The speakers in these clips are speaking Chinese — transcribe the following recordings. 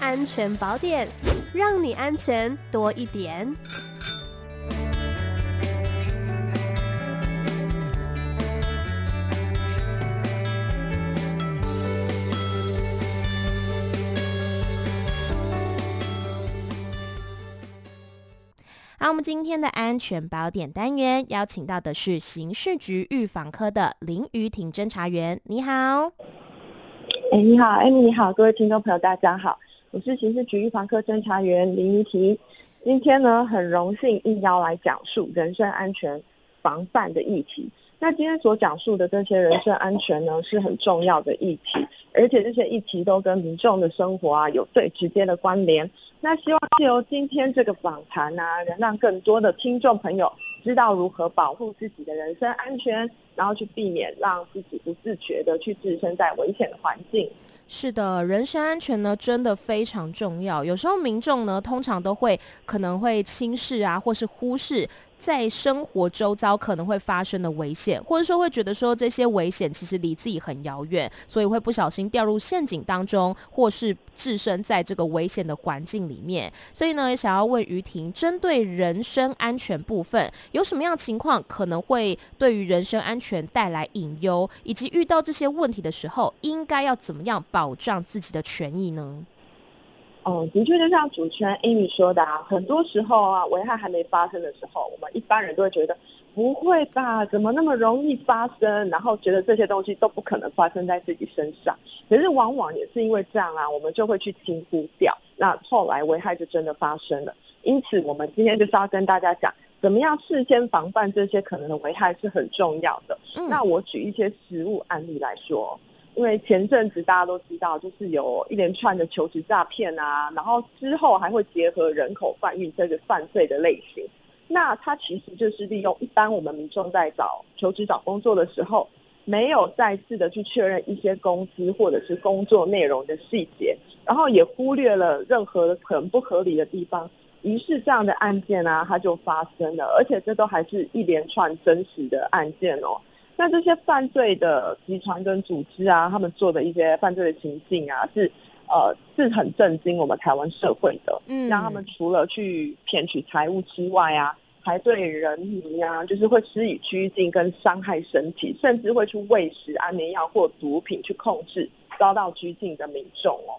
安全宝典，让你安全多一点。好，我们今天的安全宝典单元邀请到的是刑事局预防科的林瑜婷侦查员。你好，哎，你好，艾米，你好，各位听众朋友，大家好，我是刑事局预防科侦查员林怡婷。今天呢，很荣幸应邀来讲述人身安全防范的议题。那今天所讲述的这些人身安全呢，是很重要的议题，而且这些议题都跟民众的生活啊有最直接的关联。那希望借由今天这个访谈啊，能让更多的听众朋友知道如何保护自己的人身安全，然后去避免让自己不自觉的去置身在危险的环境。是的，人身安全呢，真的非常重要。有时候民众呢，通常都会可能会轻视啊，或是忽视。在生活周遭可能会发生的危险，或者说会觉得说这些危险其实离自己很遥远，所以会不小心掉入陷阱当中，或是置身在这个危险的环境里面。所以呢，想要问于婷，针对人身安全部分，有什么样情况可能会对于人身安全带来隐忧，以及遇到这些问题的时候，应该要怎么样保障自己的权益呢？嗯，的确，就像主持人 Amy 说的啊，很多时候啊，危害还没发生的时候，我们一般人都会觉得不会吧，怎么那么容易发生？然后觉得这些东西都不可能发生在自己身上。可是往往也是因为这样啊，我们就会去轻忽掉，那后来危害就真的发生了。因此，我们今天就是要跟大家讲，怎么样事先防范这些可能的危害是很重要的。嗯，那我举一些实物案例来说。因为前阵子大家都知道，就是有一连串的求职诈骗啊，然后之后还会结合人口贩运这个犯罪的类型。那它其实就是利用一般我们民众在找求职找工作的时候，没有再次的去确认一些公司或者是工作内容的细节，然后也忽略了任何很不合理的地方，于是这样的案件啊，它就发生了，而且这都还是一连串真实的案件哦。那这些犯罪的集团跟组织啊，他们做的一些犯罪的情境啊，是呃是很震惊我们台湾社会的。嗯，让他们除了去骗取财物之外啊，还对人民啊，就是会施以拘禁跟伤害身体，甚至会去喂食安眠药或毒品去控制遭到拘禁的民众哦。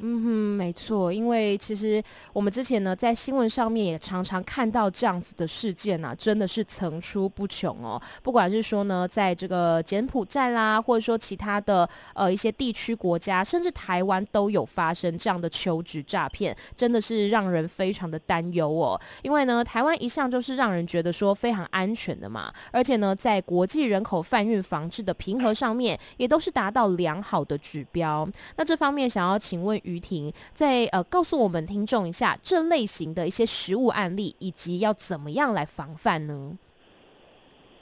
嗯哼，没错，因为其实我们之前呢，在新闻上面也常常看到这样子的事件啊，真的是层出不穷哦。不管是说呢，在这个柬埔寨啦，或者说其他的呃一些地区国家，甚至台湾都有发生这样的求职诈骗，真的是让人非常的担忧哦。因为呢，台湾一向就是让人觉得说非常安全的嘛，而且呢，在国际人口贩运防治的评核上面，也都是达到良好的指标。那这方面想要请问。于婷再呃告诉我们听众一下这类型的一些实物案例，以及要怎么样来防范呢？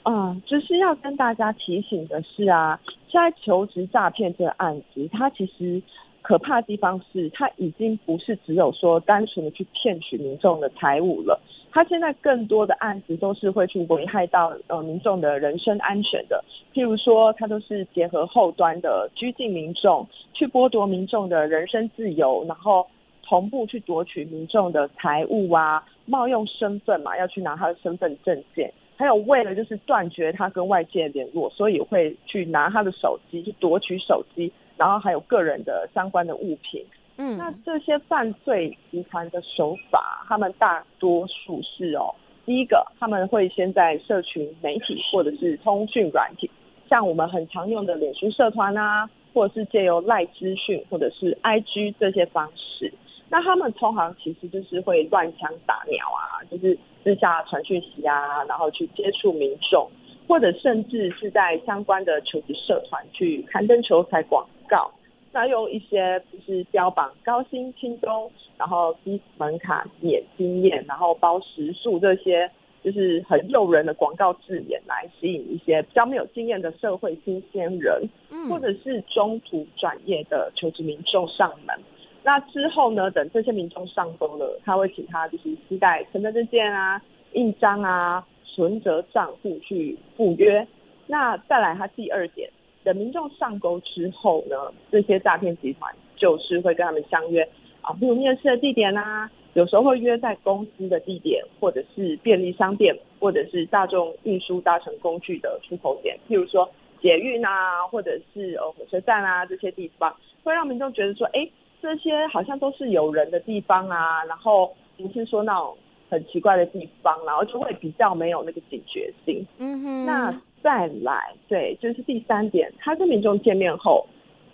嗯，就是要跟大家提醒的是啊，在求职诈骗这个案子，它其实。可怕的地方是，他已经不是只有说单纯的去骗取民众的财物了，他现在更多的案子都是会去危害到呃民众的人身安全的。譬如说，他都是结合后端的拘禁民众，去剥夺民众的人身自由，然后同步去夺取民众的财物啊，冒用身份嘛，要去拿他的身份证件，还有为了就是断绝他跟外界联络，所以会去拿他的手机去夺取手机。然后还有个人的相关的物品，嗯，那这些犯罪集团的手法，他们大多数是哦，第一个他们会先在社群媒体或者是通讯软体，像我们很常用的脸书社团啊，或者是借由赖资讯或者是 IG 这些方式，那他们通常其实就是会乱枪打鸟啊，就是私下传讯息啊，然后去接触民众，或者甚至是在相关的求职社团去刊登求财广。告，那用一些就是标榜高薪轻松，然后低门槛、免经验，然后包食宿这些，就是很诱人的广告字眼来吸引一些比较没有经验的社会新鲜人，或者是中途转业的求职民众上门。那之后呢，等这些民众上钩了，他会请他就是携带身份证件啊、印章啊、存折账户去赴约。那再来，他第二点。等民众上钩之后呢，这些诈骗集团就是会跟他们相约啊，比如面试的地点啊，有时候会约在公司的地点，或者是便利商店，或者是大众运输搭乘工具的出口点，譬如说捷运啊，或者是呃火车站啊这些地方，会让民众觉得说，哎，这些好像都是有人的地方啊，然后不是说那种很奇怪的地方，然后就会比较没有那个警觉性。嗯哼，那。再来，对，就是第三点，他跟民众见面后，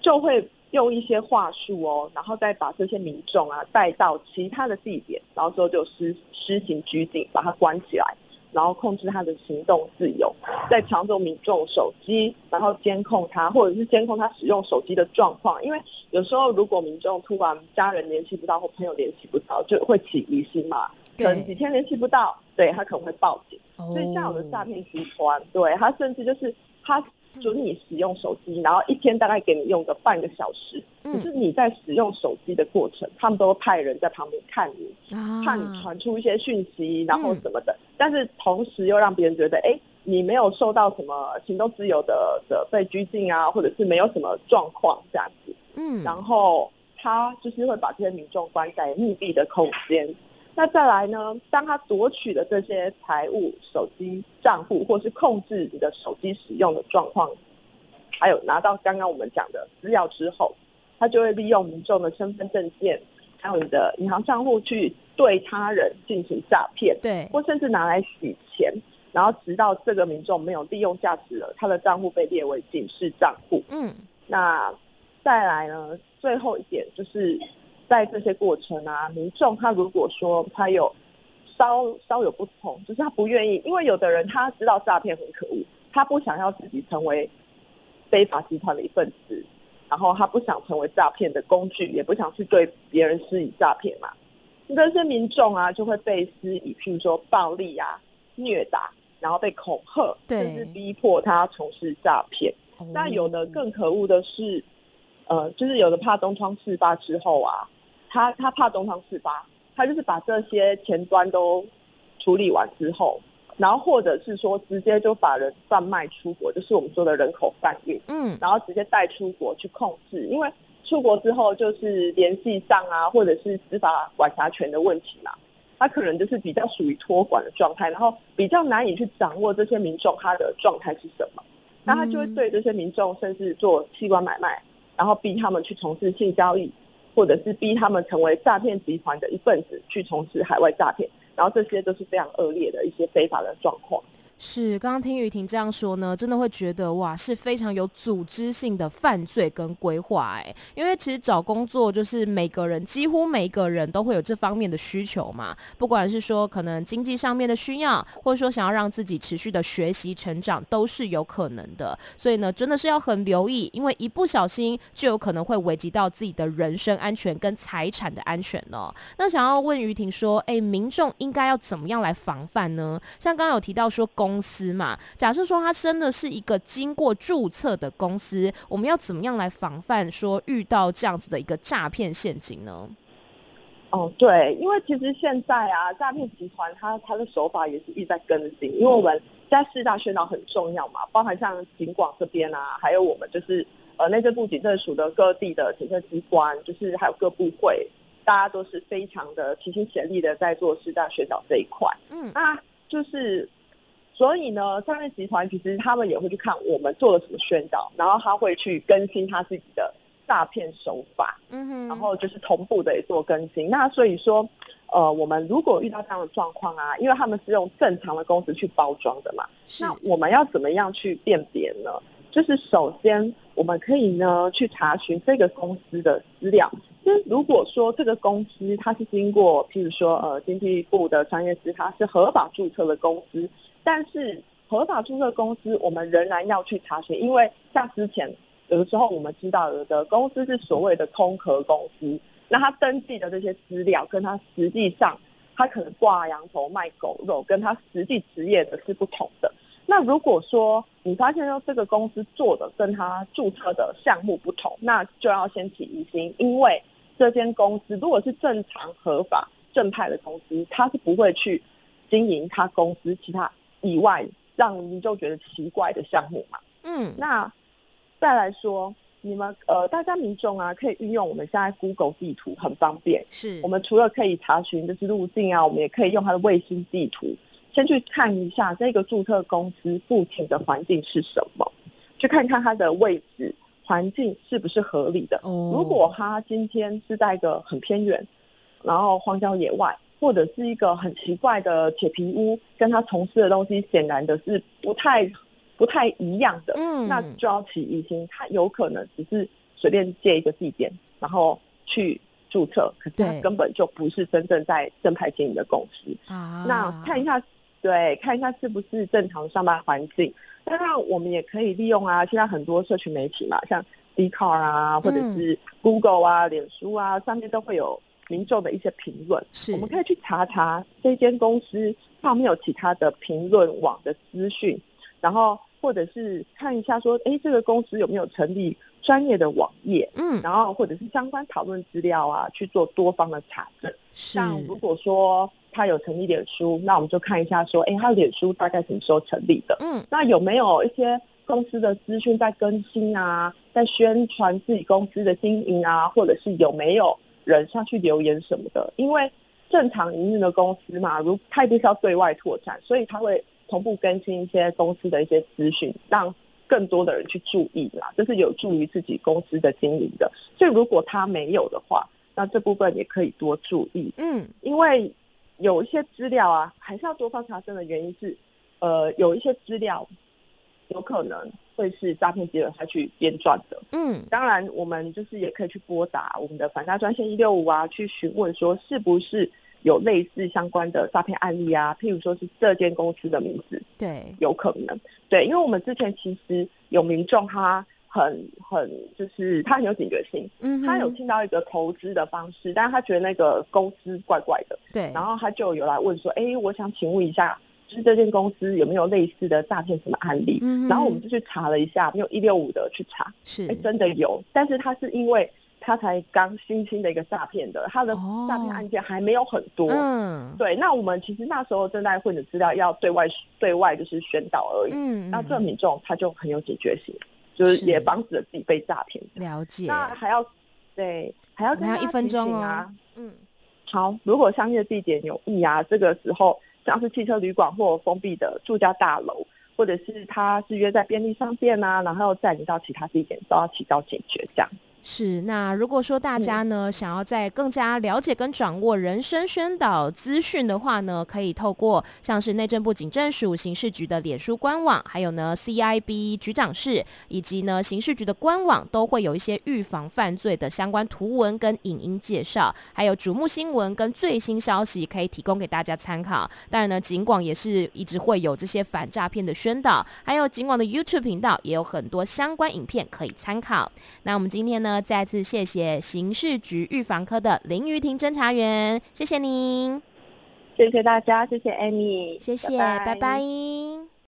就会用一些话术哦，然后再把这些民众啊带到其他的地点，然后之后就施施行拘禁，把他关起来，然后控制他的行动自由，再抢走民众手机，然后监控他，或者是监控他使用手机的状况，因为有时候如果民众突然家人联系不到或朋友联系不到，就会起疑心嘛，可能几天联系不到，对，他可能会报警。所以像有的诈骗集团，对，他甚至就是他准你使用手机，然后一天大概给你用个半个小时。可是你在使用手机的过程，他们都会派人在旁边看你，怕你传出一些讯息，然后什么的。但是同时又让别人觉得，哎，你没有受到什么行动自由的的被拘禁啊，或者是没有什么状况这样子。嗯，然后他就是会把这些民众关在密闭的空间。那再来呢？当他夺取了这些财物、手机账户，或是控制你的手机使用的状况，还有拿到刚刚我们讲的资料之后，他就会利用民众的身份证件，还有你的银行账户去对他人进行诈骗，对，或甚至拿来洗钱，然后直到这个民众没有利用价值了，他的账户被列为警示账户。嗯，那再来呢？最后一点就是。在这些过程啊，民众他如果说他有稍稍有不同，就是他不愿意，因为有的人他知道诈骗很可恶，他不想要自己成为非法集团的一份子，然后他不想成为诈骗的工具，也不想去对别人施以诈骗嘛。这些民众啊，就会被施以譬如说暴力啊、虐打，然后被恐吓，甚至逼迫他从事诈骗。那有的更可恶的是，呃，就是有的怕东窗事发之后啊。他他怕东窗事发，他就是把这些前端都处理完之后，然后或者是说直接就把人贩卖出国，就是我们说的人口贩运，嗯，然后直接带出国去控制，因为出国之后就是联系上啊，或者是司法管辖权的问题嘛，他可能就是比较属于托管的状态，然后比较难以去掌握这些民众他的状态是什么，那他就会对这些民众甚至做器官买卖，然后逼他们去从事性交易。或者是逼他们成为诈骗集团的一份子，去从事海外诈骗，然后这些都是非常恶劣的一些非法的状况。是，刚刚听瑜亭这样说呢，真的会觉得哇，是非常有组织性的犯罪跟规划哎。因为其实找工作就是每个人几乎每个人都会有这方面的需求嘛，不管是说可能经济上面的需要，或者说想要让自己持续的学习成长，都是有可能的。所以呢，真的是要很留意，因为一不小心就有可能会危及到自己的人身安全跟财产的安全呢。那想要问瑜亭说，哎，民众应该要怎么样来防范呢？像刚刚有提到说公公司嘛，假设说他真的是一个经过注册的公司，我们要怎么样来防范说遇到这样子的一个诈骗陷阱呢？哦，对，因为其实现在啊，诈骗集团他他的手法也是一直在更新，因为我们在四大宣导很重要嘛，包含像警广这边啊，还有我们就是呃内政部警政署的各地的警政机关，就是还有各部会，大家都是非常的齐心协力的在做四大宣导这一块。嗯，那就是。所以呢，诈骗集团其实他们也会去看我们做了什么宣导，然后他会去更新他自己的诈骗手法，嗯哼，然后就是同步的也做更新。那所以说，呃，我们如果遇到这样的状况啊，因为他们是用正常的公司去包装的嘛，是那我们要怎么样去辨别呢？就是首先我们可以呢去查询这个公司的资料，就是如果说这个公司它是经过，譬如说呃经济部的商业司，它是合法注册的公司。但是合法注册公司，我们仍然要去查询，因为像之前有的时候我们知道有的公司是所谓的空壳公司，那他登记的这些资料，跟他实际上他可能挂羊头卖狗肉，跟他实际职业的是不同的。那如果说你发现说这个公司做的跟他注册的项目不同，那就要先起疑心，因为这间公司如果是正常合法正派的公司，他是不会去经营他公司其他。以外，让民众觉得奇怪的项目嘛，嗯，那再来说，你们呃，大家民众啊，可以运用我们现在 Google 地图，很方便。是我们除了可以查询就是路径啊，我们也可以用它的卫星地图，先去看一下这个注册公司附近的环境是什么，去看看它的位置环境是不是合理的。哦，如果他今天是在一个很偏远，然后荒郊野外，或者是一个很奇怪的铁皮屋，跟他从事的东西显然的是不太。不太一样的，嗯，那就要起疑心，他有可能只是随便借一个地点，然后去注册，可是他根本就不是真正在正派经营的公司啊。那看一下，对，看一下是不是正常上班环境。当然，我们也可以利用啊，现在很多社群媒体嘛，像 Dcard 啊，或者是 Google 啊、脸书啊，上面都会有民众的一些评论，是，我们可以去查查这间公司它有没有其他的评论网的资讯，然后。或者是看一下说，哎，这个公司有没有成立专业的网页？嗯，然后或者是相关讨论资料啊，去做多方的查证。像如果说他有成立脸书，那我们就看一下说，哎，他脸书大概什么时候成立的？嗯，那有没有一些公司的资讯在更新啊，在宣传自己公司的经营啊，或者是有没有人上去留言什么的？因为正常营运的公司嘛，如他一定是要对外拓展，所以他会。同步更新一些公司的一些资讯，让更多的人去注意啦，这是有助于自己公司的经营的。所以如果他没有的话，那这部分也可以多注意。嗯，因为有一些资料啊，还是要多方查证的原因是，呃，有一些资料有可能会是诈骗集团他去编撰的。嗯，当然我们就是也可以去拨打我们的反诈专线一六五啊，去询问说是不是。有类似相关的诈骗案例啊，譬如说是这间公司的名字，对，有可能，对，因为我们之前其实有民众他很很就是他很有警觉性，嗯，他有听到一个投资的方式，但是他觉得那个公司怪怪的，对，然后他就有来问说，哎，我想请问一下，就是这间公司有没有类似的诈骗什么案例？嗯，然后我们就去查了一下，用一六五的去查，是，哎，真的有，但是他是因为。他才刚新兴的一个诈骗的，他的诈骗案件还没有很多。哦、嗯，对。那我们其实那时候正在混的资料要对外对外就是宣导而已。嗯，那这个民众他就很有警觉性，就是也防止了自己被诈骗。了解。那还要对还要跟他提醒啊，还要一分钟啊。嗯，好。如果相应的地点有异啊，这个时候像是汽车旅馆或封闭的住家大楼，或者是他是约在便利商店啊，然后再你到其他地点，都要提高警觉这样。是，那如果说大家呢、嗯、想要再更加了解跟掌握人身宣导资讯的话呢，可以透过像是内政部警政署刑事局的脸书官网，还有呢 CIB 局长室以及呢刑事局的官网，都会有一些预防犯罪的相关图文跟影音介绍，还有瞩目新闻跟最新消息可以提供给大家参考。当然呢，警广也是一直会有这些反诈骗的宣导，还有警广的 YouTube 频道也有很多相关影片可以参考。那我们今天呢，再次谢谢刑事局预防科的林瑜婷侦查员，谢谢您，谢谢大家，谢谢 Amy，谢谢，拜拜。拜拜。